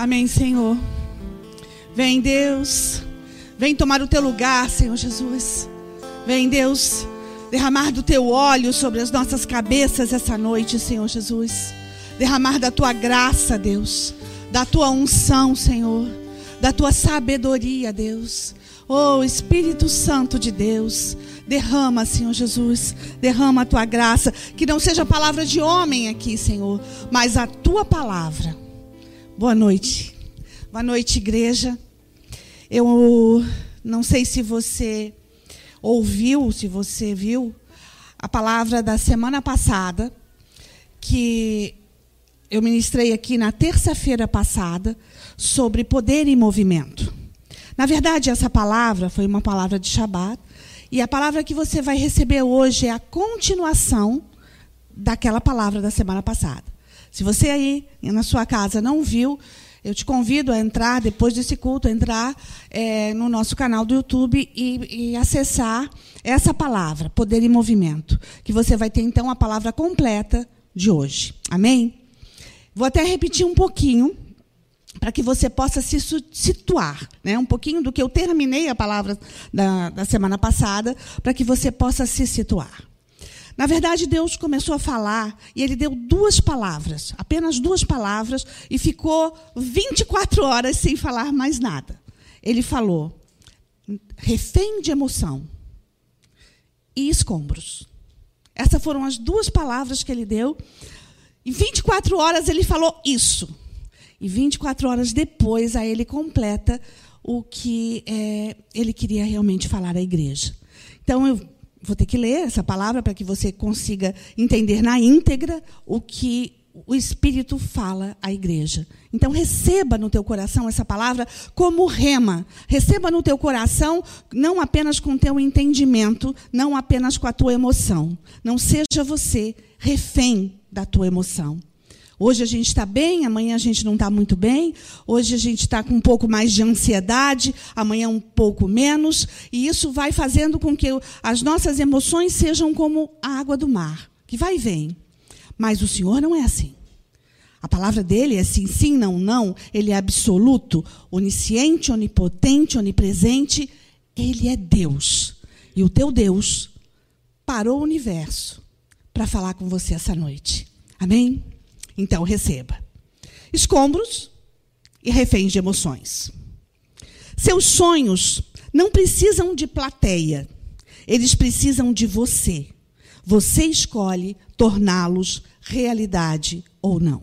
Amém, Senhor. Vem, Deus. Vem tomar o teu lugar, Senhor Jesus. Vem, Deus, derramar do teu óleo sobre as nossas cabeças essa noite, Senhor Jesus. Derramar da tua graça, Deus. Da tua unção, Senhor. Da tua sabedoria, Deus. Oh, Espírito Santo de Deus. Derrama, Senhor Jesus, derrama a tua graça. Que não seja palavra de homem aqui, Senhor, mas a tua palavra. Boa noite. Boa noite, igreja. Eu não sei se você ouviu, se você viu a palavra da semana passada, que eu ministrei aqui na terça-feira passada, sobre poder e movimento. Na verdade, essa palavra foi uma palavra de Shabat, e a palavra que você vai receber hoje é a continuação daquela palavra da semana passada. Se você aí na sua casa não viu, eu te convido a entrar, depois desse culto, a entrar é, no nosso canal do YouTube e, e, acessar essa palavra, Poder e Movimento, que você vai ter então a palavra completa de hoje. Amém? Vou até repetir um pouquinho para que você possa se situar, né? um pouquinho do que eu terminei a palavra da, da semana passada, para que você possa se situar. Na verdade, Deus começou a falar e ele deu duas palavras, apenas duas palavras, e ficou 24 horas sem falar mais nada. Ele falou: refém de emoção e escombros. Essas foram as duas palavras que ele deu. Em 24 horas ele falou isso. E 24 horas depois, aí ele completa o que é, ele queria realmente falar à igreja. Então, eu vou ter que ler essa palavra para que você consiga entender na íntegra o que o Espírito fala à igreja. Então receba no teu coração essa palavra como rema. Receba no teu coração não apenas com o teu entendimento, não apenas com a tua emoção. Não seja você refém da tua emoção. Hoje a gente está bem, amanhã a gente não está muito bem. Hoje a gente está com um pouco mais de ansiedade, amanhã um pouco menos. E isso vai fazendo com que as nossas emoções sejam como a água do mar, que vai e vem. Mas o Senhor não é assim. A palavra dele é sim, sim, não, não. Ele é absoluto, onisciente, onipotente, onipresente. Ele é Deus. E o teu Deus parou o universo para falar com você essa noite. Amém? Então, receba. Escombros e reféns de emoções. Seus sonhos não precisam de plateia, eles precisam de você. Você escolhe torná-los realidade ou não.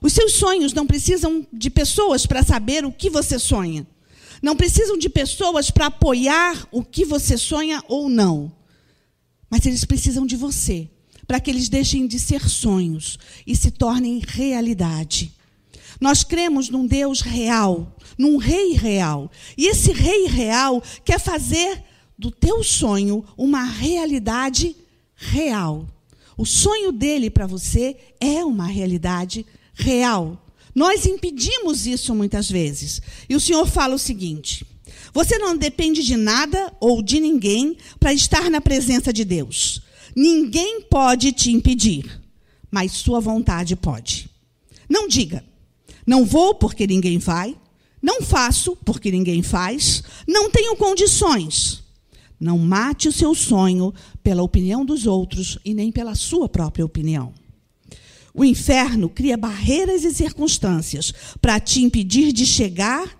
Os seus sonhos não precisam de pessoas para saber o que você sonha. Não precisam de pessoas para apoiar o que você sonha ou não. Mas eles precisam de você para que eles deixem de ser sonhos e se tornem realidade. Nós cremos num Deus real, num rei real. E esse rei real quer fazer do teu sonho uma realidade real. O sonho dele para você é uma realidade real. Nós impedimos isso muitas vezes. E o Senhor fala o seguinte: você não depende de nada ou de ninguém para estar na presença de Deus. Ninguém pode te impedir, mas sua vontade pode. Não diga, não vou porque ninguém vai, não faço porque ninguém faz, não tenho condições. Não mate o seu sonho pela opinião dos outros e nem pela sua própria opinião. O inferno cria barreiras e circunstâncias para te impedir de chegar,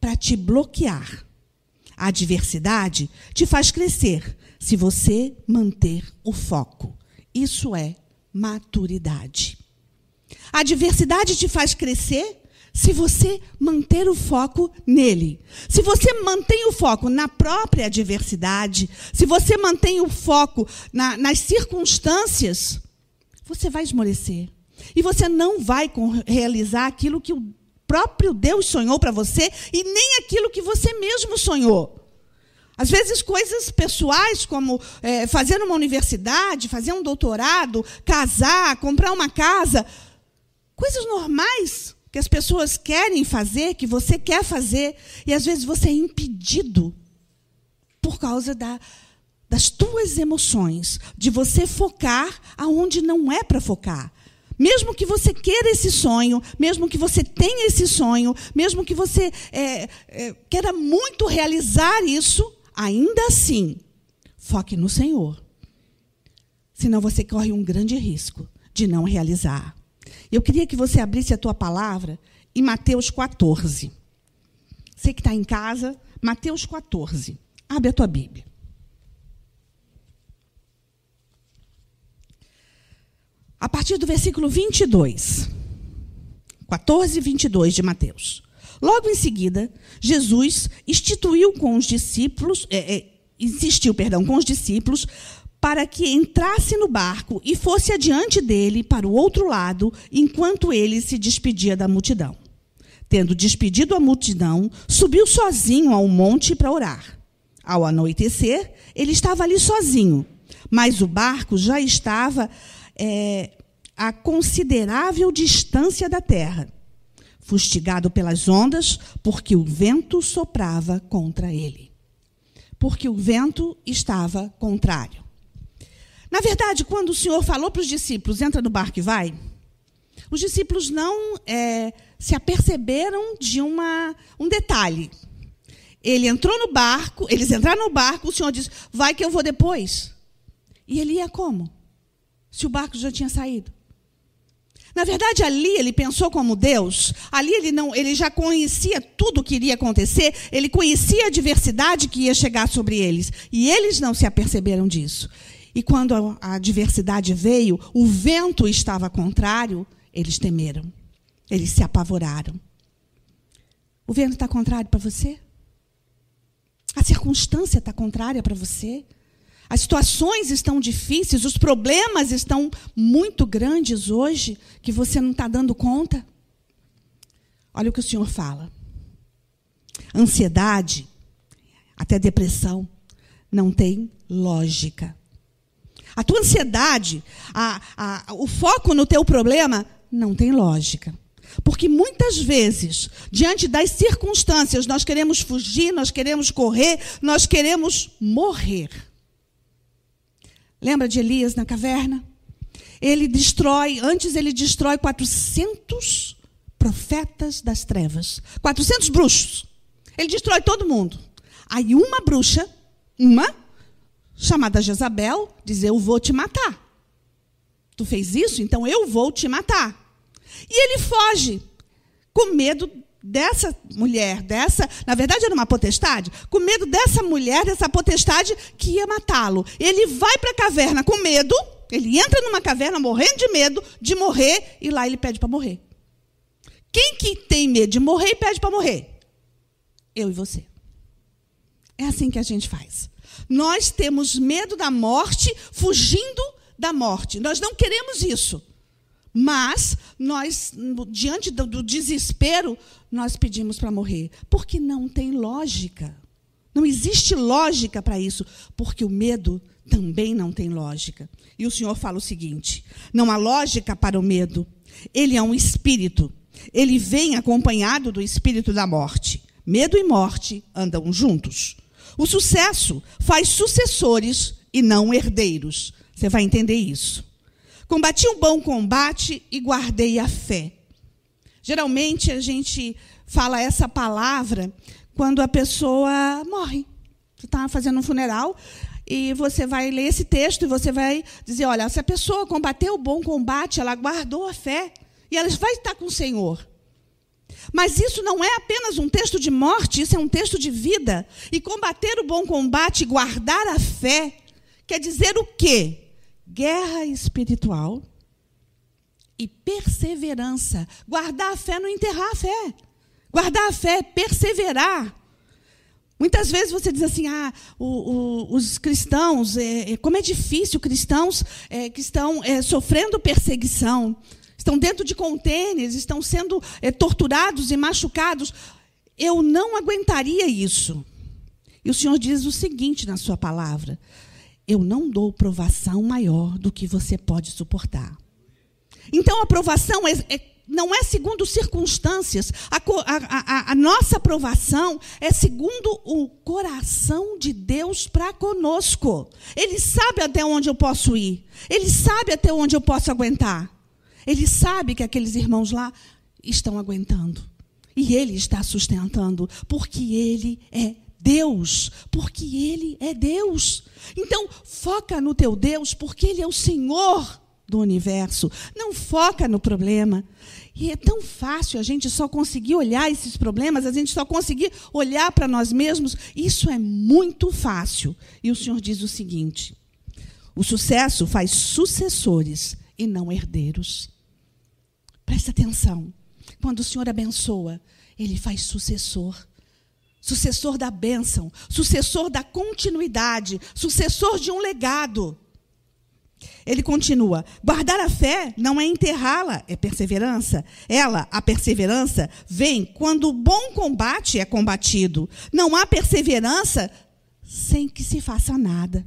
para te bloquear. A adversidade te faz crescer, se você manter o foco. Isso é maturidade. A adversidade te faz crescer se você manter o foco nele. Se você mantém o foco na própria adversidade, se você mantém o foco na, nas circunstâncias, você vai esmorecer. E você não vai realizar aquilo que o próprio Deus sonhou para você e nem aquilo que você mesmo sonhou. Às vezes, coisas pessoais, como é, fazer uma universidade, fazer um doutorado, casar, comprar uma casa, coisas normais que as pessoas querem fazer, que você quer fazer, e às vezes você é impedido por causa da, das tuas emoções, de você focar aonde não é para focar. Mesmo que você queira esse sonho, mesmo que você tenha esse sonho, mesmo que você é, é, queira muito realizar isso, ainda assim, foque no Senhor. Senão você corre um grande risco de não realizar. Eu queria que você abrisse a tua palavra em Mateus 14. Você que está em casa, Mateus 14. Abre a tua Bíblia. A partir do versículo 22. 14 e 22 de Mateus. Logo em seguida, Jesus instituiu com os discípulos, é, é, insistiu, perdão, com os discípulos para que entrasse no barco e fosse adiante dele para o outro lado, enquanto ele se despedia da multidão. Tendo despedido a multidão, subiu sozinho ao monte para orar. Ao anoitecer, ele estava ali sozinho, mas o barco já estava é, a considerável distância da terra, fustigado pelas ondas, porque o vento soprava contra ele. Porque o vento estava contrário. Na verdade, quando o Senhor falou para os discípulos, entra no barco e vai, os discípulos não é, se aperceberam de uma, um detalhe. Ele entrou no barco, eles entraram no barco, o Senhor disse, vai que eu vou depois. E ele ia como? Se o barco já tinha saído. Na verdade, ali ele pensou como Deus. Ali ele não, ele já conhecia tudo o que iria acontecer. Ele conhecia a adversidade que ia chegar sobre eles. E eles não se aperceberam disso. E quando a adversidade veio, o vento estava contrário, eles temeram. Eles se apavoraram. O vento está contrário para você? A circunstância está contrária para você? As situações estão difíceis, os problemas estão muito grandes hoje que você não está dando conta. Olha o que o Senhor fala. Ansiedade, até depressão, não tem lógica. A tua ansiedade, a, a, o foco no teu problema, não tem lógica. Porque muitas vezes, diante das circunstâncias, nós queremos fugir, nós queremos correr, nós queremos morrer. Lembra de Elias na caverna? Ele destrói, antes ele destrói 400 profetas das trevas, 400 bruxos. Ele destrói todo mundo. Aí uma bruxa, uma, chamada Jezabel, diz: Eu vou te matar. Tu fez isso, então eu vou te matar. E ele foge, com medo dessa mulher, dessa, na verdade era uma potestade, com medo dessa mulher, dessa potestade que ia matá-lo. Ele vai para a caverna com medo, ele entra numa caverna morrendo de medo de morrer e lá ele pede para morrer. Quem que tem medo de morrer e pede para morrer? Eu e você. É assim que a gente faz. Nós temos medo da morte, fugindo da morte. Nós não queremos isso. Mas nós, diante do, do desespero, nós pedimos para morrer. Porque não tem lógica. Não existe lógica para isso. Porque o medo também não tem lógica. E o Senhor fala o seguinte: não há lógica para o medo. Ele é um espírito. Ele vem acompanhado do espírito da morte. Medo e morte andam juntos. O sucesso faz sucessores e não herdeiros. Você vai entender isso. Combati um bom combate e guardei a fé. Geralmente a gente fala essa palavra quando a pessoa morre. Você está fazendo um funeral e você vai ler esse texto e você vai dizer: olha, se a pessoa combateu o bom combate, ela guardou a fé e ela vai estar com o Senhor. Mas isso não é apenas um texto de morte, isso é um texto de vida. E combater o bom combate, guardar a fé, quer dizer o quê? Guerra espiritual e perseverança. Guardar a fé não enterrar a fé. Guardar a fé, perseverar. Muitas vezes você diz assim, ah, o, o, os cristãos, é, é, como é difícil, cristãos é, que estão é, sofrendo perseguição, estão dentro de contêineres, estão sendo é, torturados e machucados. Eu não aguentaria isso. E o Senhor diz o seguinte na sua palavra: eu não dou provação maior do que você pode suportar. Então, a provação é, é, não é segundo circunstâncias. A, a, a, a, nossa aprovação é segundo o coração de Deus para conosco. Ele sabe até onde eu posso ir. Ele sabe até onde eu posso aguentar. Ele sabe que aqueles irmãos lá estão aguentando. E ele está sustentando, porque ele é Deus, porque ele é Deus. Então, foca no teu Deus, porque ele é o Senhor do universo. Não foca no problema. E é tão fácil a gente só conseguir olhar esses problemas, a gente só conseguir olhar para nós mesmos. Isso é muito fácil. E o Senhor diz o seguinte: o sucesso faz sucessores e não herdeiros. Presta atenção. Quando o Senhor abençoa, ele faz sucessor. Sucessor da bênção, sucessor da continuidade, sucessor de um legado. Ele continua: guardar a fé não é enterrá-la, é perseverança. Ela, a perseverança, vem quando o bom combate é combatido. Não há perseverança sem que se faça nada.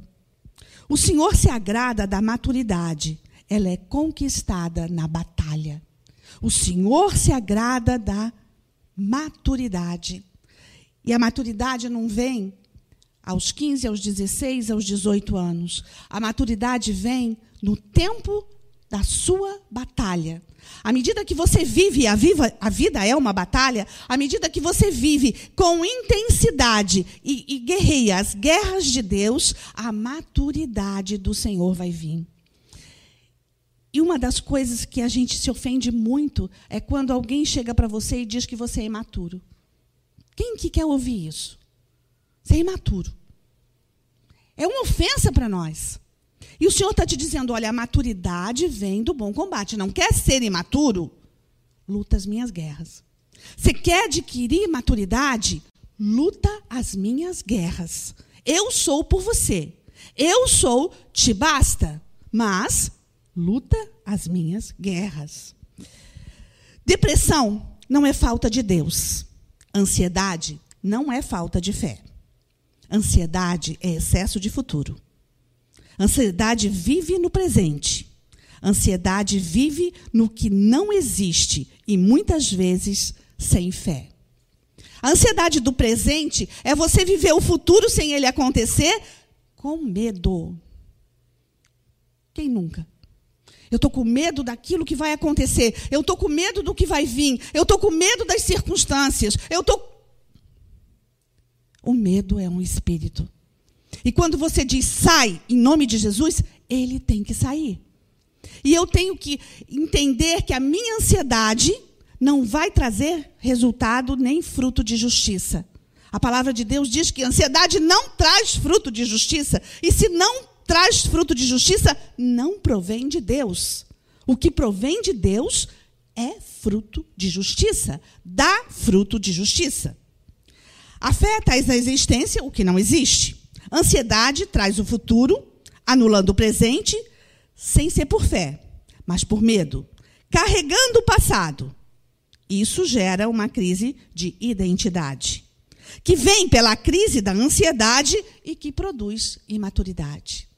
O Senhor se agrada da maturidade, ela é conquistada na batalha. O Senhor se agrada da maturidade. E a maturidade não vem aos 15, aos 16, aos 18 anos. A maturidade vem no tempo da sua batalha. À medida que você vive, a, viva, a vida é uma batalha, à medida que você vive com intensidade e, e guerreia as guerras de Deus, a maturidade do Senhor vai vir. E uma das coisas que a gente se ofende muito é quando alguém chega para você e diz que você é imaturo. Quem que quer ouvir isso? Você é imaturo. É uma ofensa para nós. E o Senhor está te dizendo: olha, a maturidade vem do bom combate. Não quer ser imaturo? Luta as minhas guerras. Você quer adquirir maturidade? Luta as minhas guerras. Eu sou por você. Eu sou, te basta. Mas luta as minhas guerras. Depressão não é falta de Deus. Ansiedade não é falta de fé. Ansiedade é excesso de futuro. Ansiedade vive no presente. Ansiedade vive no que não existe e muitas vezes sem fé. A ansiedade do presente é você viver o futuro sem ele acontecer com medo. Quem nunca? Eu estou com medo daquilo que vai acontecer. Eu estou com medo do que vai vir. Eu estou com medo das circunstâncias. Eu estou. O medo é um espírito. E quando você diz sai em nome de Jesus, ele tem que sair. E eu tenho que entender que a minha ansiedade não vai trazer resultado nem fruto de justiça. A palavra de Deus diz que ansiedade não traz fruto de justiça. E se não traz fruto de justiça não provém de Deus. O que provém de Deus é fruto de justiça, dá fruto de justiça. A fé traz à existência o que não existe. Ansiedade traz o futuro, anulando o presente, sem ser por fé, mas por medo, carregando o passado. Isso gera uma crise de identidade, que vem pela crise da ansiedade e que produz imaturidade.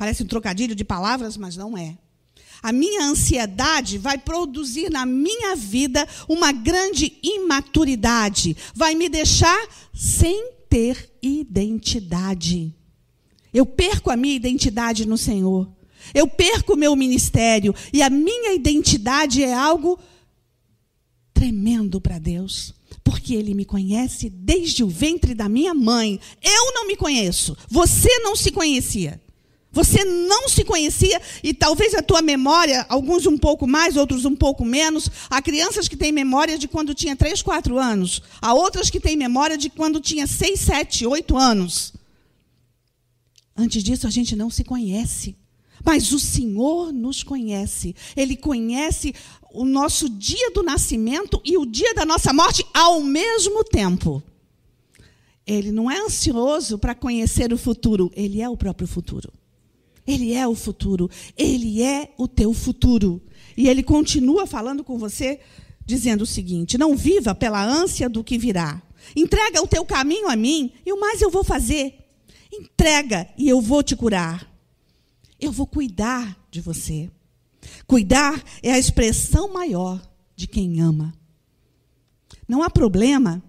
Parece um trocadilho de palavras, mas não é. A minha ansiedade vai produzir na minha vida uma grande imaturidade, vai me deixar sem ter identidade. Eu perco a minha identidade no Senhor. Eu perco o meu ministério e a minha identidade é algo tremendo para Deus, porque Ele me conhece desde o ventre da minha mãe. Eu não me conheço, você não se conhecia. Você não se conhecia e talvez a tua memória, alguns um pouco mais, outros um pouco menos. Há crianças que têm memória de quando tinha 3, 4 anos. Há outras que têm memória de quando tinha 6, 7, 8 anos. Antes disso, a gente não se conhece. Mas o Senhor nos conhece. Ele conhece o nosso dia do nascimento e o dia da nossa morte ao mesmo tempo. Ele não é ansioso para conhecer o futuro, ele é o próprio futuro. Ele é o futuro. Ele é o teu futuro. E ele continua falando com você, dizendo o seguinte: não viva pela ânsia do que virá. Entrega o teu caminho a mim e o mais eu vou fazer. Entrega e eu vou te curar. Eu vou cuidar de você. Cuidar é a expressão maior de quem ama. Não há problema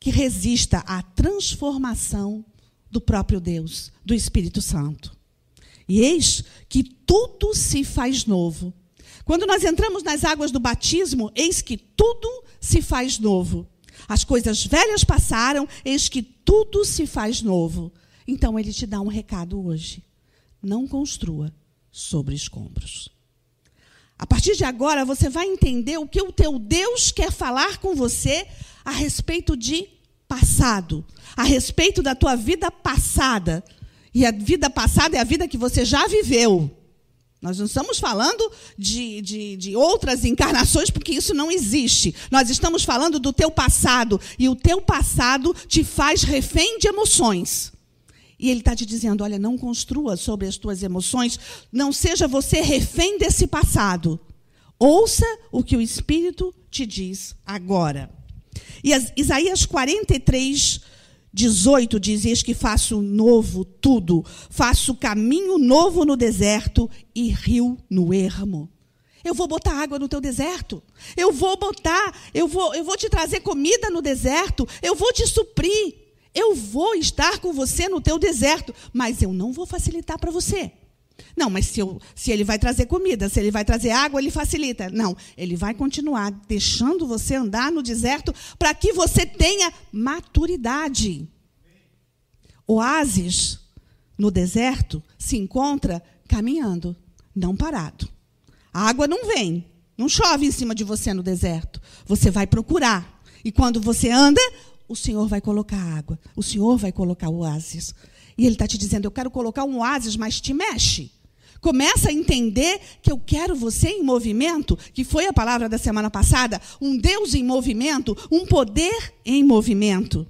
que resista à transformação do próprio Deus, do Espírito Santo. E eis que tudo se faz novo. Quando nós entramos nas águas do batismo, eis que tudo se faz novo. As coisas velhas passaram, eis que tudo se faz novo. Então ele te dá um recado hoje. Não construa sobre escombros. A partir de agora, você vai entender o que o teu Deus quer falar com você a respeito de passado, a respeito da tua vida passada. E a vida passada é a vida que você já viveu. Nós não estamos falando de, de, de, outras encarnações, porque isso não existe. Nós estamos falando do teu passado. E o teu passado te faz refém de emoções. E ele está te dizendo: olha, não construa sobre as tuas emoções, não seja você refém desse passado. Ouça o que o Espírito te diz agora. E Isaías 43, 18 diz: Eis que faço novo tudo, faço caminho novo no deserto e rio no ermo. Eu vou botar água no teu deserto. Eu vou botar, eu vou, eu vou te trazer comida no deserto. Eu vou te suprir. Eu vou estar com você no teu deserto, mas eu não vou facilitar para você. Não, mas se, eu, se ele vai trazer comida, se ele vai trazer água, ele facilita. Não, ele vai continuar deixando você andar no deserto para que você tenha maturidade. Oásis no deserto se encontra caminhando, não parado. A água não vem, não chove em cima de você no deserto. Você vai procurar. E quando você anda, o Senhor vai colocar água. O Senhor vai colocar oásis. E Ele está te dizendo: Eu quero colocar um oásis, mas te mexe. Começa a entender que eu quero você em movimento, que foi a palavra da semana passada, um Deus em movimento, um poder em movimento.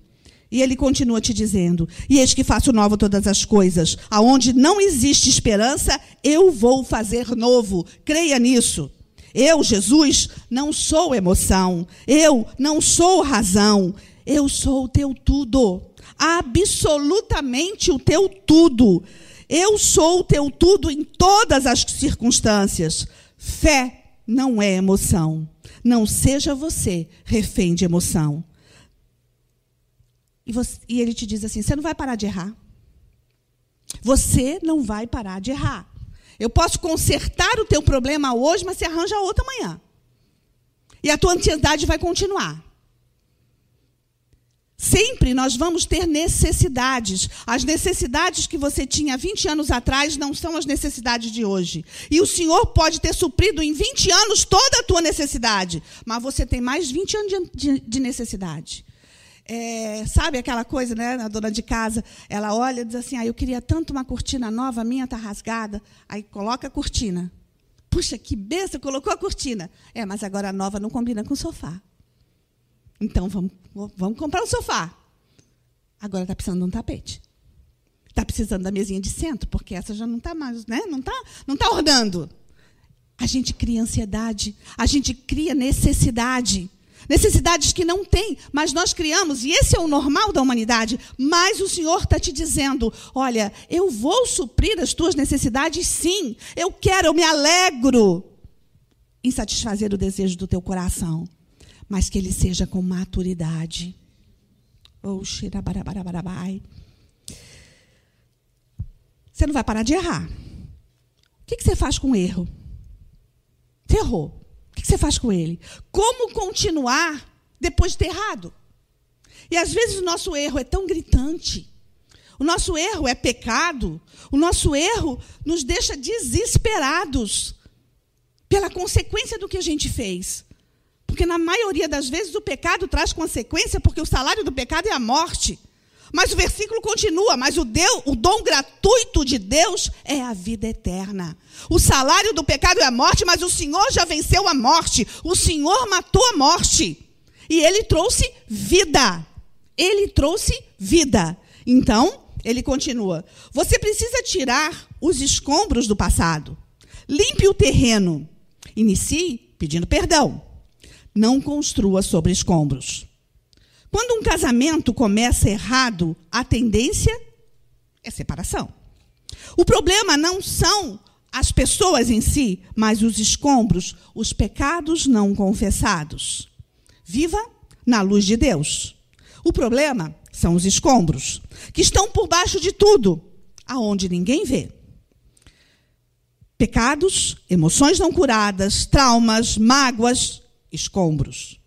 E ele continua te dizendo: E eis que faço novo todas as coisas. Aonde não existe esperança, eu vou fazer novo. Creia nisso. Eu, Jesus, não sou emoção. Eu não sou razão. Eu sou o teu tudo. Absolutamente o teu tudo. Eu sou o teu tudo em todas as circunstâncias. Fé não é emoção. Não seja você refém de emoção. E, você, e ele te diz assim: você não vai parar de errar. Você não vai parar de errar. Eu posso consertar o teu problema hoje, mas você arranja outro amanhã. E a tua ansiedade vai continuar. Sempre nós vamos ter necessidades. As necessidades que você tinha 20 anos atrás não são as necessidades de hoje. E o Senhor pode ter suprido em 20 anos toda a tua necessidade, mas você tem mais 20 anos de, de necessidade. É, sabe aquela coisa, né? A dona de casa, ela olha e diz assim: ah, eu queria tanto uma cortina nova, a minha está rasgada. Aí coloca a cortina. Puxa, que besta, colocou a cortina. É, mas agora a nova não combina com o sofá. Então vamos, vamos comprar um sofá. Agora está precisando de um tapete. Está precisando da mesinha de centro, porque essa já não está mais, né? Não está não tá ornando. A gente cria ansiedade, a gente cria necessidade. Necessidades que não tem, mas nós criamos, e esse é o normal da humanidade. Mas o Senhor está te dizendo: olha, eu vou suprir as tuas necessidades, sim. Eu quero, eu me alegro em satisfazer o desejo do teu coração mas que ele seja com maturidade. Oh, Você não vai parar de errar. O que você faz com o erro? Você errou. O que você faz com ele? Como continuar depois de ter errado? E às vezes o nosso erro é tão gritante. O nosso erro é pecado. O nosso erro nos deixa desesperados pela consequência do que a gente fez. Porque na maioria das vezes o pecado traz consequência, porque o salário do pecado é a morte. Mas o versículo continua, mas o, Deus, o dom gratuito de Deus é a vida eterna. O salário do pecado é a morte, mas o Senhor já venceu a morte. O Senhor matou a morte. E ele trouxe vida. Ele trouxe vida. Então, ele continua: Você precisa tirar os escombros do passado. Limpe o terreno. Inicie pedindo perdão não construa sobre escombros. Quando um casamento começa errado, a tendência é separação. O problema não são as pessoas em si, mas os escombros, os pecados não confessados. Viva na luz de Deus. O problema são os escombros, que estão por baixo de tudo, aonde ninguém vê. Pecados, emoções não curadas, traumas, mágoas, escombros.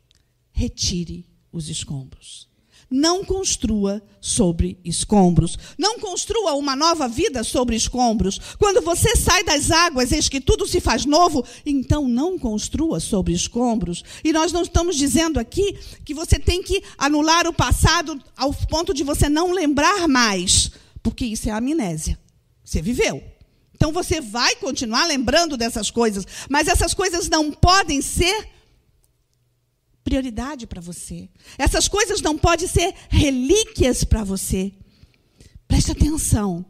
Retire os escombros. Não construa sobre escombros. Não construa uma nova vida sobre escombros. Quando você sai das águas, eis que tudo se faz novo, então não construa sobre escombros. E nós não estamos dizendo aqui que você tem que anular o passado ao ponto de você não lembrar mais, porque isso é amnésia. Você viveu. Então você vai continuar lembrando dessas coisas, mas essas coisas não podem ser prioridade para você. Essas coisas não podem ser relíquias para você. Preste atenção.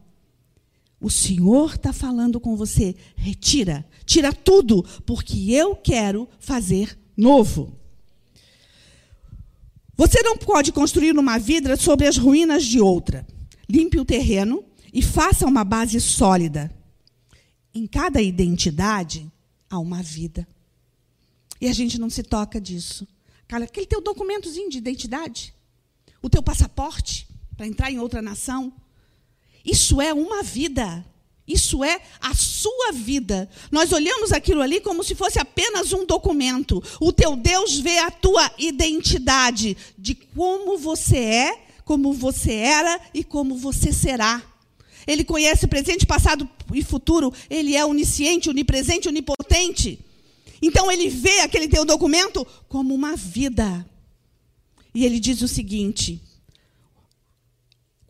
O Senhor está falando com você. Retira, tira tudo, porque eu quero fazer novo. Você não pode construir uma vida sobre as ruínas de outra. Limpe o terreno e faça uma base sólida. Em cada identidade há uma vida. E a gente não se toca disso. Aquele teu documentozinho de identidade, o teu passaporte para entrar em outra nação, isso é uma vida. Isso é a sua vida. Nós olhamos aquilo ali como se fosse apenas um documento. O teu Deus vê a tua identidade de como você é, como você era e como você será. Ele conhece presente, passado e futuro. Ele é onisciente, onipresente, onipotente. Então ele vê aquele teu documento como uma vida. E ele diz o seguinte: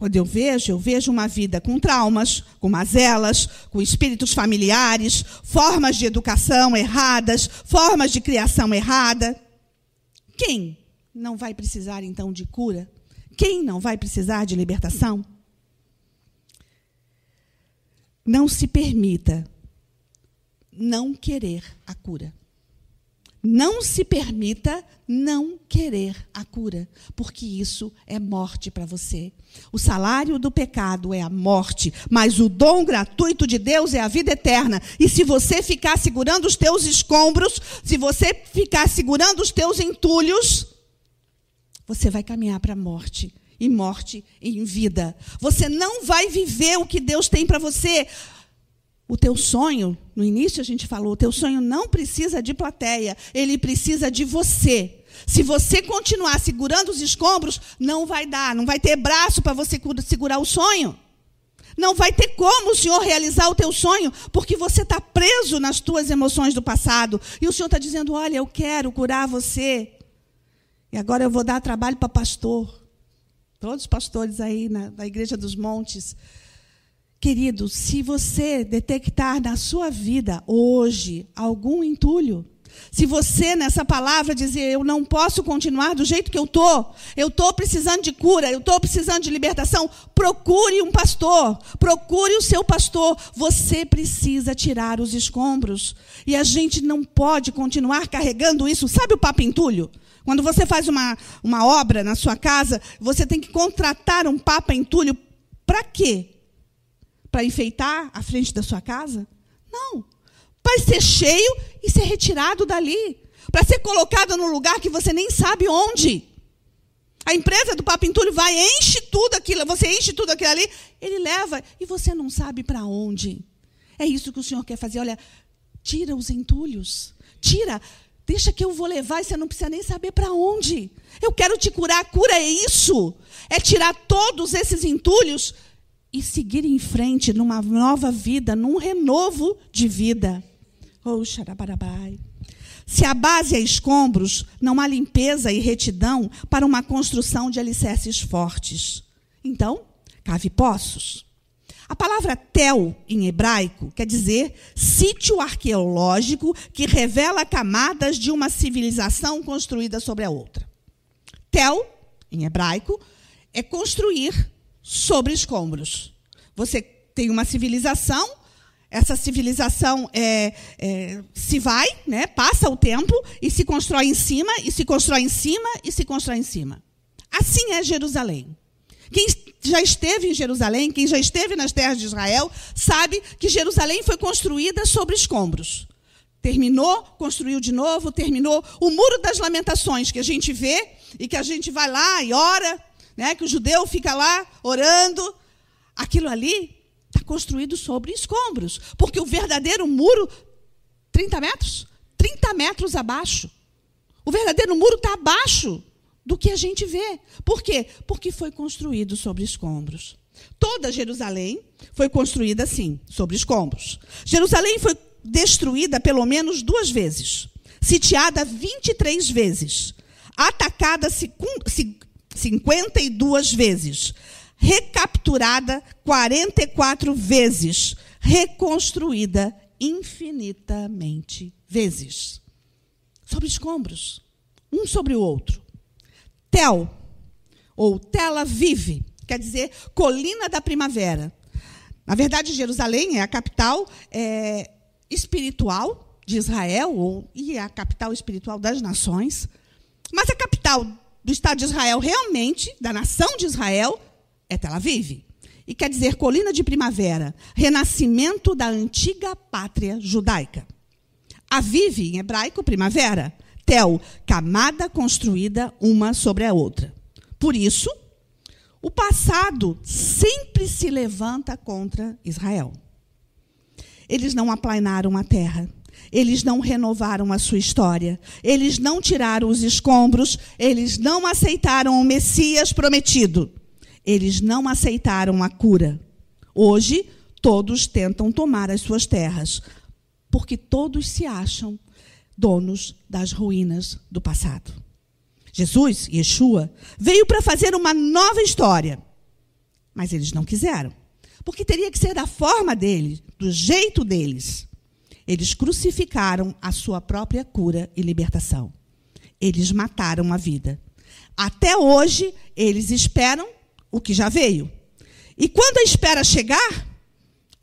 quando eu vejo, eu vejo uma vida com traumas, com mazelas, com espíritos familiares, formas de educação erradas, formas de criação errada. Quem não vai precisar então de cura? Quem não vai precisar de libertação? Não se permita não querer a cura. Não se permita não querer a cura, porque isso é morte para você. O salário do pecado é a morte, mas o dom gratuito de Deus é a vida eterna. E se você ficar segurando os teus escombros, se você ficar segurando os teus entulhos, você vai caminhar para a morte e morte em vida. Você não vai viver o que Deus tem para você. O teu sonho, no início a gente falou, o teu sonho não precisa de plateia, ele precisa de você. Se você continuar segurando os escombros, não vai dar, não vai ter braço para você segurar o sonho. Não vai ter como o Senhor realizar o teu sonho, porque você está preso nas tuas emoções do passado. E o Senhor está dizendo: Olha, eu quero curar você. E agora eu vou dar trabalho para pastor. Todos os pastores aí na, na Igreja dos Montes. Querido, se você detectar na sua vida hoje algum entulho, se você nessa palavra dizer eu não posso continuar do jeito que eu tô, eu tô precisando de cura, eu tô precisando de libertação, procure um pastor, procure o seu pastor. Você precisa tirar os escombros e a gente não pode continuar carregando isso. Sabe o papo entulho? Quando você faz uma, uma obra na sua casa, você tem que contratar um papa entulho para quê? Para enfeitar a frente da sua casa? Não. Para ser cheio e ser retirado dali. Para ser colocado num lugar que você nem sabe onde. A empresa do Papo Entulho vai, enche tudo aquilo, você enche tudo aquilo ali, ele leva e você não sabe para onde. É isso que o Senhor quer fazer. Olha, tira os entulhos. Tira. Deixa que eu vou levar e você não precisa nem saber para onde. Eu quero te curar. A cura é isso. É tirar todos esses entulhos e seguir em frente numa nova vida, num renovo de vida. Oh. Se a base é escombros, não há limpeza e retidão para uma construção de alicerces fortes. Então, cave poços. A palavra tel, em hebraico, quer dizer sítio arqueológico que revela camadas de uma civilização construída sobre a outra. Tel, em hebraico, é construir sobre escombros. Você tem uma civilização, essa civilização é, é, se vai, né, passa o tempo e se constrói em cima, e se constrói em cima, e se constrói em cima. Assim é Jerusalém. Quem já esteve em Jerusalém, quem já esteve nas terras de Israel, sabe que Jerusalém foi construída sobre escombros. Terminou, construiu de novo, terminou. O muro das lamentações que a gente vê e que a gente vai lá e ora, né, que o judeu fica lá orando, aquilo ali Está construído sobre escombros. Porque o verdadeiro muro, 30 metros? 30 metros abaixo. O verdadeiro muro está abaixo do que a gente vê. Por quê? Porque foi construído sobre escombros. Toda Jerusalém foi construída assim, sobre escombros. Jerusalém foi destruída pelo menos duas vezes, sitiada 23 vezes, atacada 52 vezes, recapturada 44 vezes, reconstruída infinitamente vezes. Sobre escombros, um sobre o outro. Tel, ou Tel Aviv, quer dizer colina da primavera. Na verdade, Jerusalém é a capital é, espiritual de Israel, ou, e é a capital espiritual das nações. Mas a capital do Estado de Israel, realmente, da nação de Israel, é Tel Aviv. E quer dizer colina de primavera, renascimento da antiga pátria judaica. Aviv, em hebraico, primavera. Tel, camada construída uma sobre a outra. Por isso, o passado sempre se levanta contra Israel. Eles não aplanaram a terra. Eles não renovaram a sua história. Eles não tiraram os escombros. Eles não aceitaram o Messias prometido. Eles não aceitaram a cura. Hoje, todos tentam tomar as suas terras, porque todos se acham donos das ruínas do passado. Jesus, Yeshua, veio para fazer uma nova história. Mas eles não quiseram. Porque teria que ser da forma deles, do jeito deles. Eles crucificaram a sua própria cura e libertação. Eles mataram a vida. Até hoje, eles esperam o que já veio. E quando a espera chegar,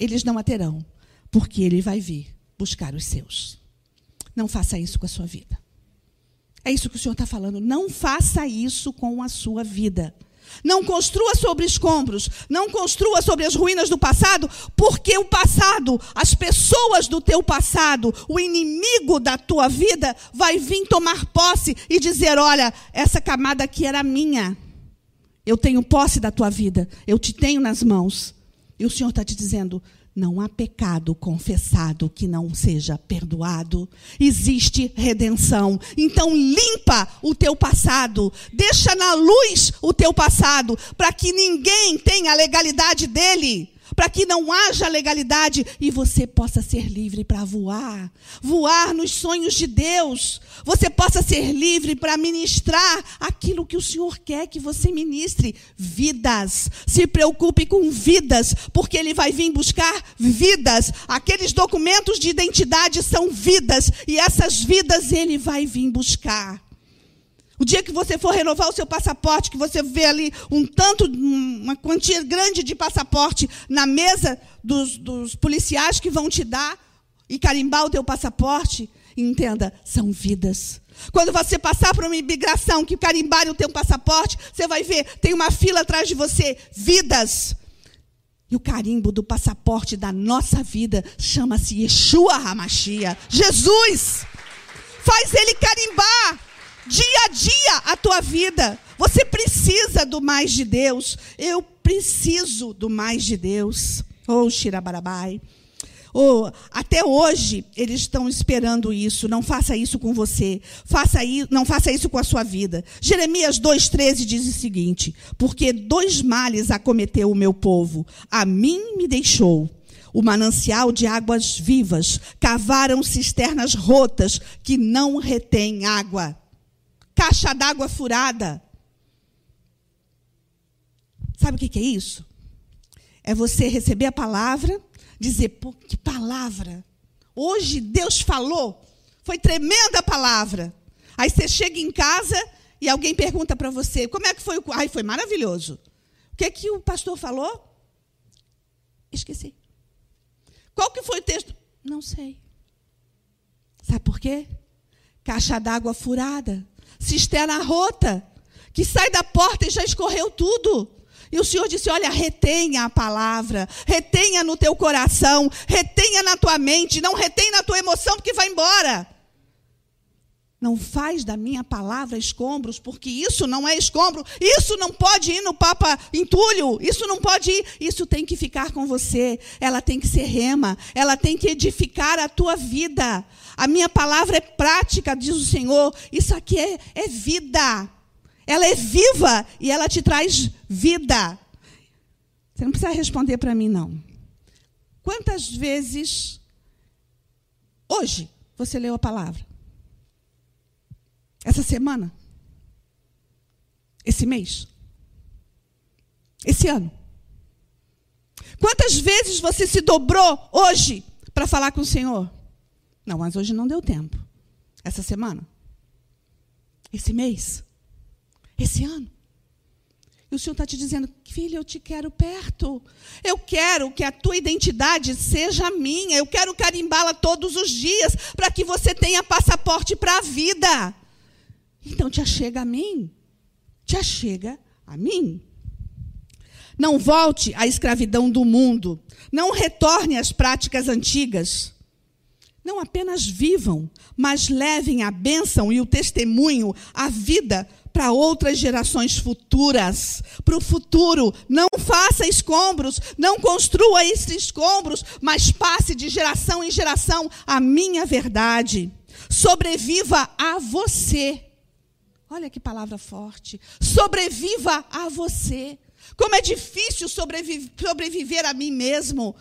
eles não a terão, porque ele vai vir buscar os seus. Não faça isso com a sua vida. É isso que o Senhor está falando. Não faça isso com a sua vida. Não construa sobre escombros, não construa sobre as ruínas do passado, porque o passado, as pessoas do teu passado, o inimigo da tua vida, vai vir tomar posse e dizer: olha, essa camada aqui era minha. Eu tenho posse da tua vida, eu te tenho nas mãos. E o Senhor está te dizendo: não há pecado confessado que não seja perdoado. Existe redenção. Então limpa o teu passado, deixa na luz o teu passado, para que ninguém tenha a legalidade dele para que não haja legalidade e você possa ser livre para voar, voar nos sonhos de Deus. Você possa ser livre para ministrar aquilo que o Senhor quer que você ministre, vidas. Se preocupe com vidas, porque ele vai vir buscar vidas. Aqueles documentos de identidade são vidas e essas vidas ele vai vir buscar. O dia que você for renovar o seu passaporte, que você vê ali um tanto, uma quantia grande de passaporte na mesa dos, dos policiais que vão te dar e carimbar o teu passaporte, entenda, são vidas. Quando você passar por uma imigração que carimbarem o teu passaporte, você vai ver, tem uma fila atrás de você, vidas. E o carimbo do passaporte da nossa vida chama-se Yeshua Hamashia. Jesus! Faz ele carimbar dia a dia a tua vida. Você precisa do mais de Deus. Eu preciso do mais de Deus. Oh, Shirabarabai. Oh, até hoje eles estão esperando isso. Não faça isso com você. Faça isso, não faça isso com a sua vida. Jeremias 2,13 diz o seguinte: Porque dois males acometeu o meu povo. A mim me deixou o manancial de águas vivas, cavaram cisternas rotas que não retêm água caixa d'água furada. Sabe o que é isso? É você receber a palavra, dizer, pô, que palavra. Hoje Deus falou, foi tremenda a palavra. Aí você chega em casa e alguém pergunta para você, como é que foi o. Ai, foi maravilhoso. O que, é que o pastor falou? Esqueci. Qual que foi o texto? Não sei. Sabe por quê? Caixa d'água furada cisterna rota, que sai da porta e já escorreu tudo. E o Senhor disse: Olha, retenha a palavra, retenha no teu coração, retenha na tua mente, não retenha na tua emoção, porque vai embora. Não faz da minha palavra escombros, porque isso não é escombro, isso não pode ir no Papa entulho, isso não pode ir, isso tem que ficar com você, ela tem que ser rema, ela tem que edificar a tua vida. A minha palavra é prática, diz o Senhor, isso aqui é, é vida, ela é viva e ela te traz vida. Você não precisa responder para mim, não. Quantas vezes, hoje, você leu a palavra? Essa semana? Esse mês? Esse ano? Quantas vezes você se dobrou hoje para falar com o Senhor? Não, mas hoje não deu tempo. Essa semana? Esse mês? Esse ano? E o Senhor está te dizendo, filha, eu te quero perto. Eu quero que a tua identidade seja minha. Eu quero carimbá-la todos os dias para que você tenha passaporte para a vida. Então te achega a mim. Te achega a mim. Não volte à escravidão do mundo. Não retorne às práticas antigas. Não apenas vivam, mas levem a bênção e o testemunho, a vida para outras gerações futuras, para o futuro. Não faça escombros, não construa esses escombros, mas passe de geração em geração a minha verdade. Sobreviva a você. Olha que palavra forte. Sobreviva a você. Como é difícil sobreviver, sobreviver a mim mesmo.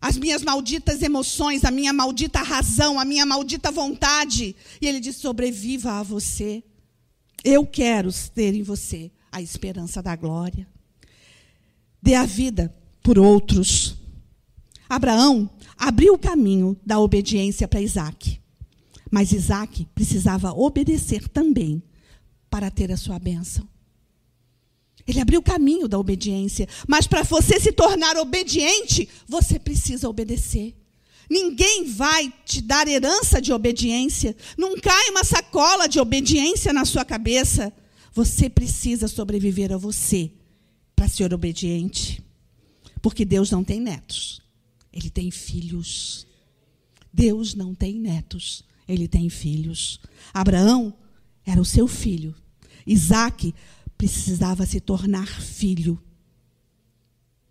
As minhas malditas emoções, a minha maldita razão, a minha maldita vontade. E ele diz: sobreviva a você. Eu quero ter em você a esperança da glória. Dê a vida por outros. Abraão abriu o caminho da obediência para Isaac. Mas Isaac precisava obedecer também para ter a sua bênção. Ele abriu o caminho da obediência. Mas para você se tornar obediente, você precisa obedecer. Ninguém vai te dar herança de obediência. Não cai uma sacola de obediência na sua cabeça. Você precisa sobreviver a você para ser obediente. Porque Deus não tem netos, Ele tem filhos. Deus não tem netos, Ele tem filhos. Abraão era o seu filho. Isaac precisava se tornar filho.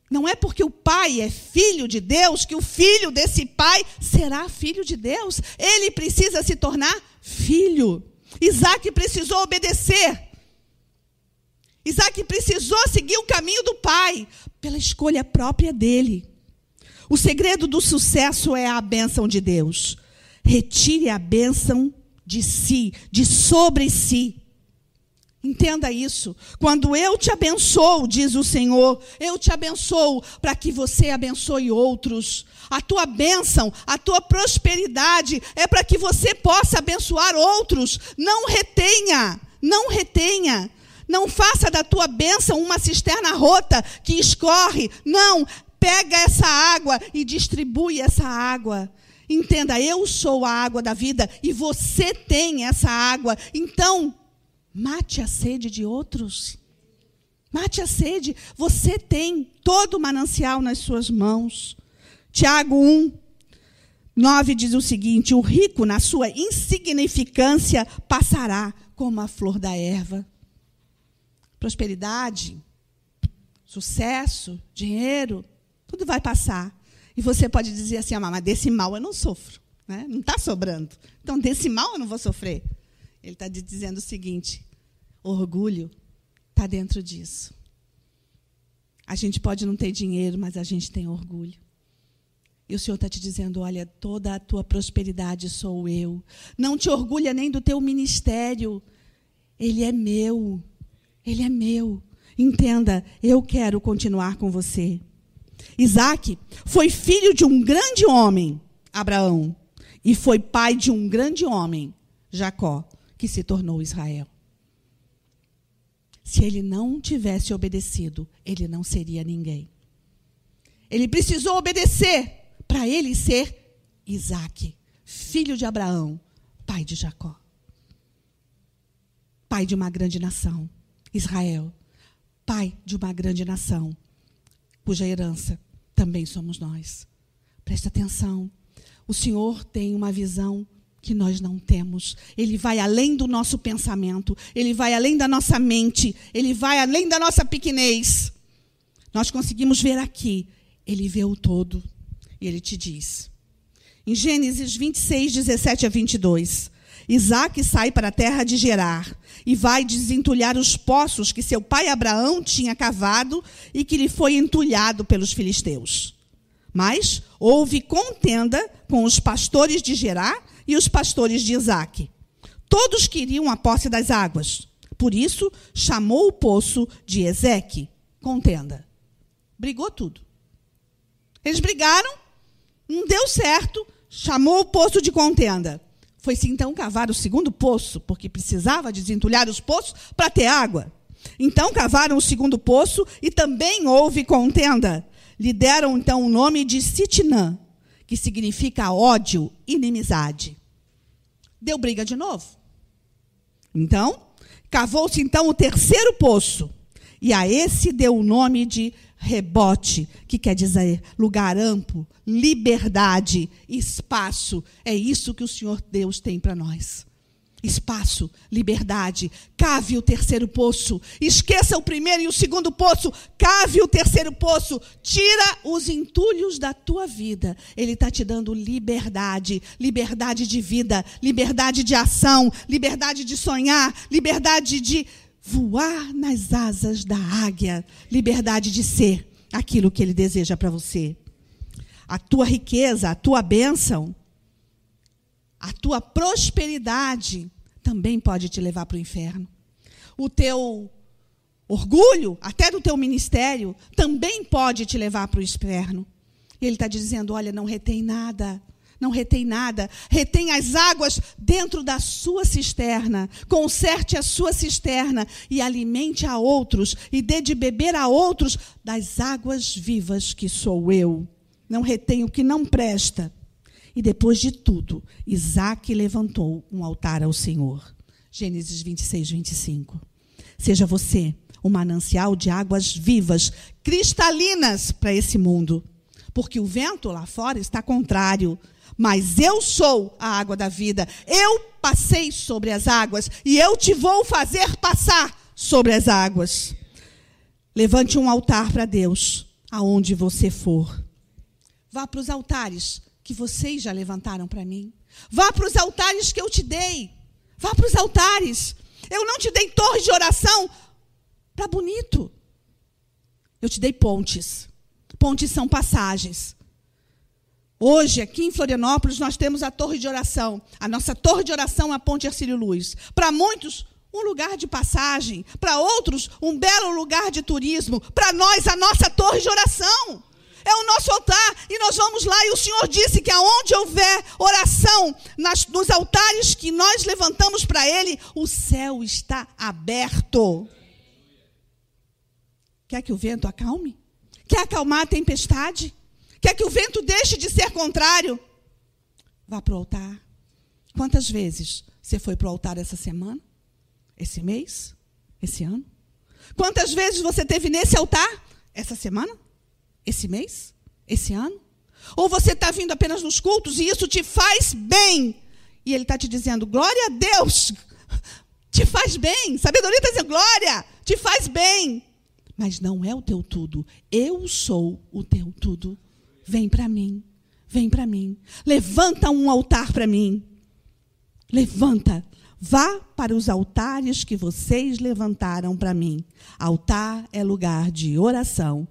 Não é porque o pai é filho de Deus que o filho desse pai será filho de Deus. Ele precisa se tornar filho. Isaac precisou obedecer. Isaac precisou seguir o caminho do pai, pela escolha própria dele. O segredo do sucesso é a bênção de Deus. Retire a bênção de si, de sobre si. Entenda isso. Quando eu te abençoo, diz o Senhor, eu te abençoo para que você abençoe outros. A tua bênção, a tua prosperidade é para que você possa abençoar outros. Não retenha, não retenha. Não faça da tua bênção uma cisterna rota que escorre. Não, pega essa água e distribui essa água. Entenda, eu sou a água da vida e você tem essa água. Então, mate a sede de outros. Mate a sede. Você tem todo o manancial nas suas mãos. Tiago 1, 9 diz o seguinte: O rico, na sua insignificância, passará como a flor da erva. Prosperidade, sucesso, dinheiro, tudo vai passar. E você pode dizer assim, ah, mas desse mal eu não sofro. Né? Não está sobrando. Então, desse mal eu não vou sofrer. Ele está dizendo o seguinte: orgulho está dentro disso. A gente pode não ter dinheiro, mas a gente tem orgulho. E o Senhor está te dizendo: olha, toda a tua prosperidade sou eu. Não te orgulha nem do teu ministério. Ele é meu. Ele é meu. Entenda, eu quero continuar com você. Isaac foi filho de um grande homem, Abraão, e foi pai de um grande homem, Jacó, que se tornou Israel. Se ele não tivesse obedecido, ele não seria ninguém. Ele precisou obedecer para ele ser Isaac, filho de Abraão, pai de Jacó. Pai de uma grande nação, Israel. Pai de uma grande nação, cuja herança também somos nós. Presta atenção. O Senhor tem uma visão que nós não temos. Ele vai além do nosso pensamento, ele vai além da nossa mente, ele vai além da nossa pequenez. Nós conseguimos ver aqui, ele vê o todo. E ele te diz. Em Gênesis 26, 17 a 22. Isaac sai para a terra de Gerar e vai desentulhar os poços que seu pai Abraão tinha cavado e que lhe foi entulhado pelos filisteus. Mas houve contenda com os pastores de Gerar e os pastores de Isaac. Todos queriam a posse das águas. Por isso, chamou o poço de Ezeque, contenda. Brigou tudo. Eles brigaram, não deu certo, chamou o poço de contenda. Foi-se então cavar o segundo poço, porque precisava desentulhar os poços para ter água. Então cavaram o segundo poço e também houve contenda. Lhe deram então o nome de Sitnã, que significa ódio, inimizade. Deu briga de novo. Então, cavou-se então o terceiro poço, e a esse deu o nome de rebote, que quer dizer lugar amplo, liberdade, espaço. É isso que o Senhor Deus tem para nós. Espaço, liberdade. Cave o terceiro poço. Esqueça o primeiro e o segundo poço. Cave o terceiro poço. Tira os entulhos da tua vida. Ele está te dando liberdade. Liberdade de vida. Liberdade de ação. Liberdade de sonhar. Liberdade de voar nas asas da águia. Liberdade de ser aquilo que ele deseja para você. A tua riqueza, a tua bênção a tua prosperidade também pode te levar para o inferno. O teu orgulho, até do teu ministério, também pode te levar para o inferno. E ele está dizendo: olha, não retém nada. Não retém nada. Retém as águas dentro da sua cisterna. Conserte a sua cisterna e alimente a outros. E dê de beber a outros das águas vivas que sou eu. Não retém o que não presta. E depois de tudo, Isaac levantou um altar ao Senhor. Gênesis 26, 25. Seja você um manancial de águas vivas, cristalinas para esse mundo. Porque o vento lá fora está contrário. Mas eu sou a água da vida. Eu passei sobre as águas e eu te vou fazer passar sobre as águas. Levante um altar para Deus, aonde você for. Vá para os altares que vocês já levantaram para mim. Vá para os altares que eu te dei. Vá para os altares. Eu não te dei torres de oração para bonito. Eu te dei pontes. Pontes são passagens. Hoje, aqui em Florianópolis, nós temos a torre de oração. A nossa torre de oração é a Ponte Arcílio Luz. Para muitos, um lugar de passagem. Para outros, um belo lugar de turismo. Para nós, a nossa torre de oração é o nosso altar. E nós vamos lá, e o Senhor disse que aonde houver oração, nas, nos altares que nós levantamos para Ele, o céu está aberto. Quer que o vento acalme? Quer acalmar a tempestade? Quer que o vento deixe de ser contrário? Vá para o altar. Quantas vezes você foi para o altar essa semana? Esse mês? Esse ano? Quantas vezes você teve nesse altar essa semana? Esse mês? Esse ano? Ou você está vindo apenas nos cultos e isso te faz bem? E ele está te dizendo, glória a Deus, te faz bem. Sabedoria está dizendo, glória, te faz bem. Mas não é o teu tudo. Eu sou o teu tudo. Vem para mim, vem para mim. Levanta um altar para mim. Levanta. Vá para os altares que vocês levantaram para mim. Altar é lugar de oração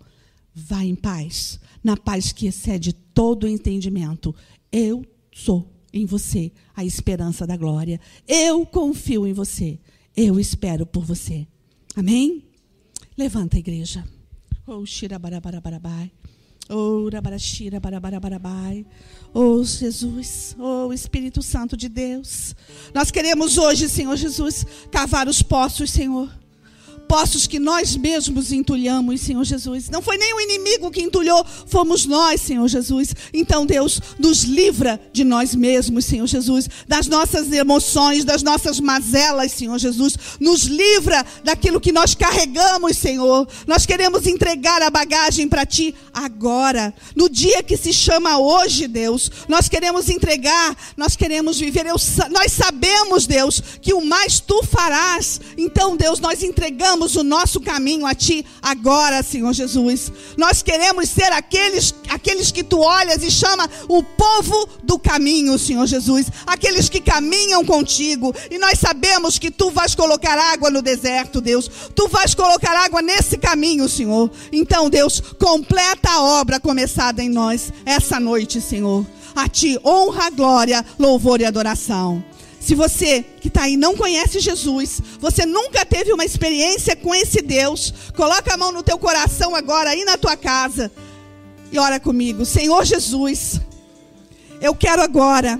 Vá em paz, na paz que excede todo o entendimento. Eu sou em você a esperança da glória. Eu confio em você. Eu espero por você. Amém? Levanta a igreja. Oh, xirabarabarabai. Oh, rabarashira barabarabai. Oh, Jesus. Oh, Espírito Santo de Deus. Nós queremos hoje, Senhor Jesus, cavar os poços, Senhor poços que nós mesmos entulhamos, Senhor Jesus. Não foi nem o inimigo que entulhou, fomos nós, Senhor Jesus. Então, Deus, nos livra de nós mesmos, Senhor Jesus, das nossas emoções, das nossas mazelas, Senhor Jesus. Nos livra daquilo que nós carregamos, Senhor. Nós queremos entregar a bagagem para Ti agora, no dia que se chama hoje, Deus. Nós queremos entregar, nós queremos viver. Eu, nós sabemos, Deus, que o mais Tu farás. Então, Deus, nós entregamos entregamos o nosso caminho a Ti agora, Senhor Jesus. Nós queremos ser aqueles, aqueles que Tu olhas e chama o povo do caminho, Senhor Jesus. Aqueles que caminham contigo. E nós sabemos que Tu vais colocar água no deserto, Deus. Tu vais colocar água nesse caminho, Senhor. Então, Deus, completa a obra começada em nós essa noite, Senhor. A Ti honra, glória, louvor e adoração. Se você que está aí não conhece Jesus, você nunca teve uma experiência com esse Deus, coloca a mão no teu coração agora, aí na tua casa, e ora comigo. Senhor Jesus, eu quero agora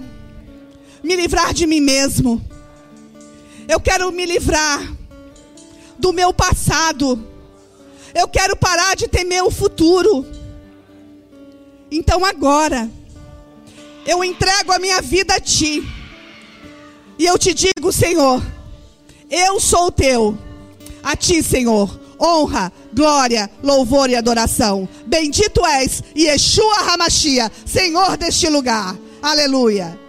me livrar de mim mesmo. Eu quero me livrar do meu passado. Eu quero parar de temer o futuro. Então agora, eu entrego a minha vida a Ti. E eu te digo, Senhor, eu sou teu. A ti, Senhor, honra, glória, louvor e adoração. Bendito és, Yeshua Hamashia, Senhor deste lugar. Aleluia.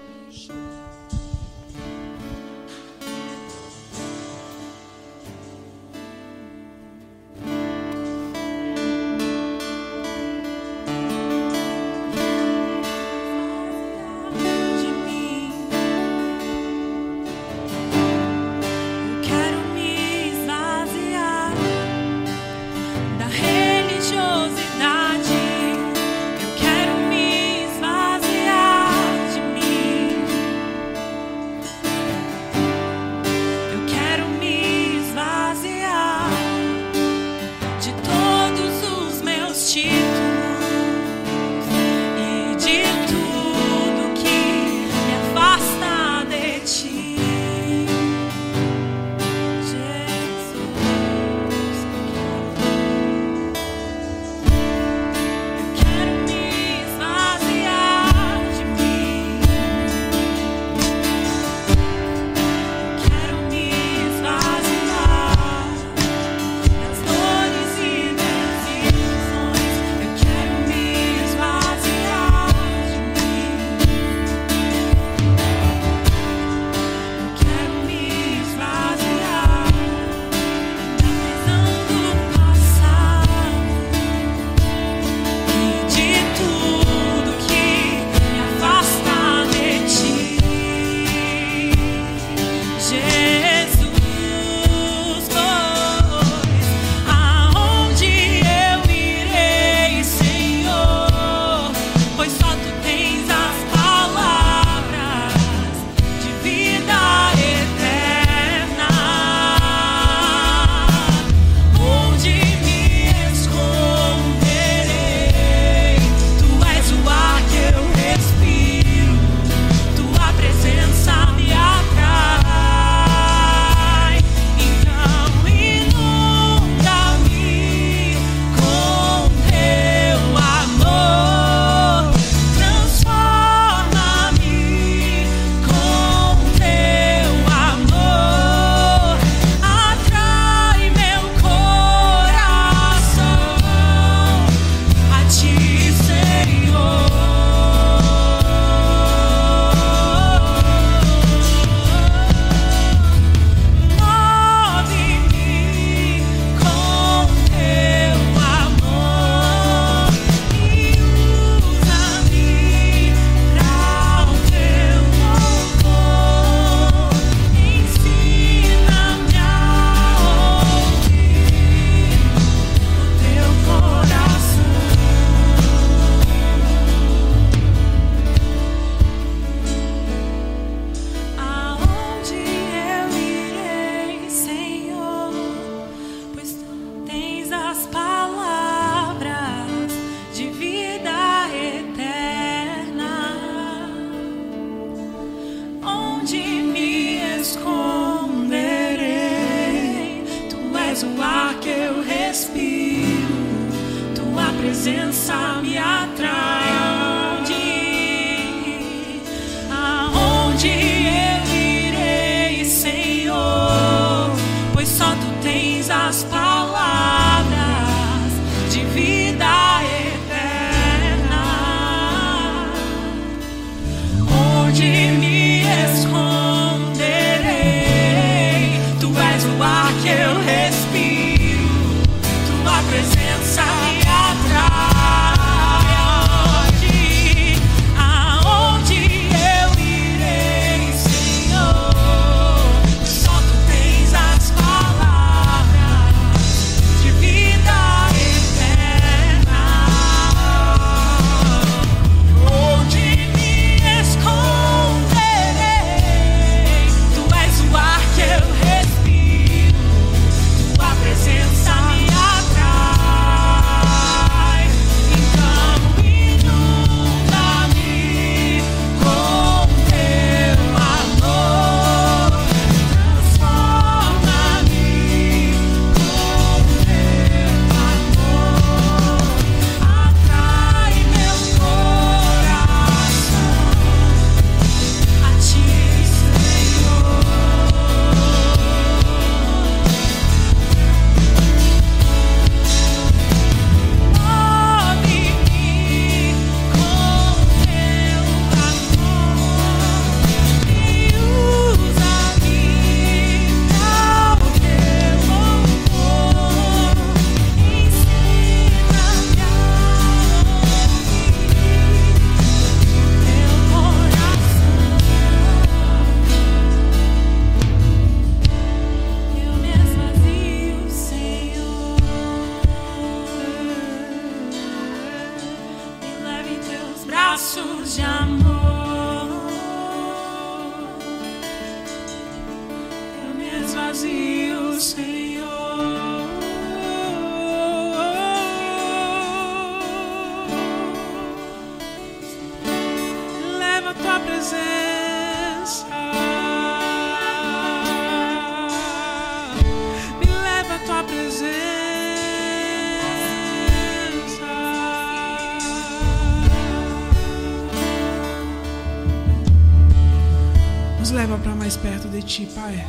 Nos leva para mais perto de Ti, Pai.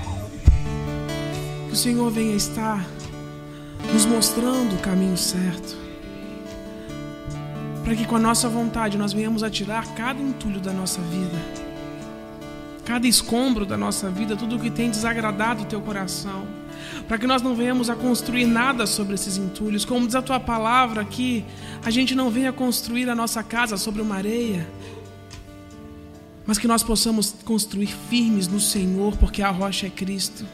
Que o Senhor venha estar nos mostrando o caminho certo. Para que com a nossa vontade nós venhamos a tirar cada entulho da nossa vida, cada escombro da nossa vida, tudo o que tem desagradado o Teu coração. Para que nós não venhamos a construir nada sobre esses entulhos. Como diz a Tua palavra aqui, a gente não venha construir a nossa casa sobre uma areia, mas que nós possamos construir firmes no Senhor, porque a rocha é Cristo.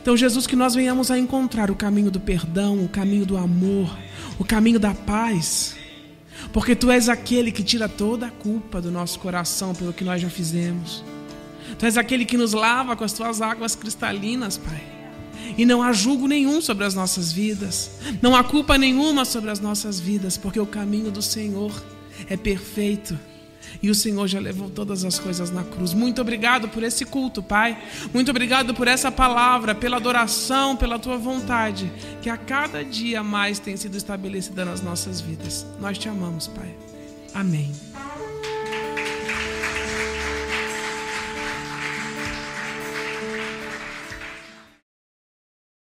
Então, Jesus, que nós venhamos a encontrar o caminho do perdão, o caminho do amor, o caminho da paz, porque Tu és aquele que tira toda a culpa do nosso coração pelo que nós já fizemos. Tu és aquele que nos lava com as Tuas águas cristalinas, Pai. E não há julgo nenhum sobre as nossas vidas, não há culpa nenhuma sobre as nossas vidas, porque o caminho do Senhor é perfeito. E o Senhor já levou todas as coisas na cruz. Muito obrigado por esse culto, Pai. Muito obrigado por essa palavra, pela adoração, pela tua vontade, que a cada dia mais tem sido estabelecida nas nossas vidas. Nós te amamos, Pai. Amém.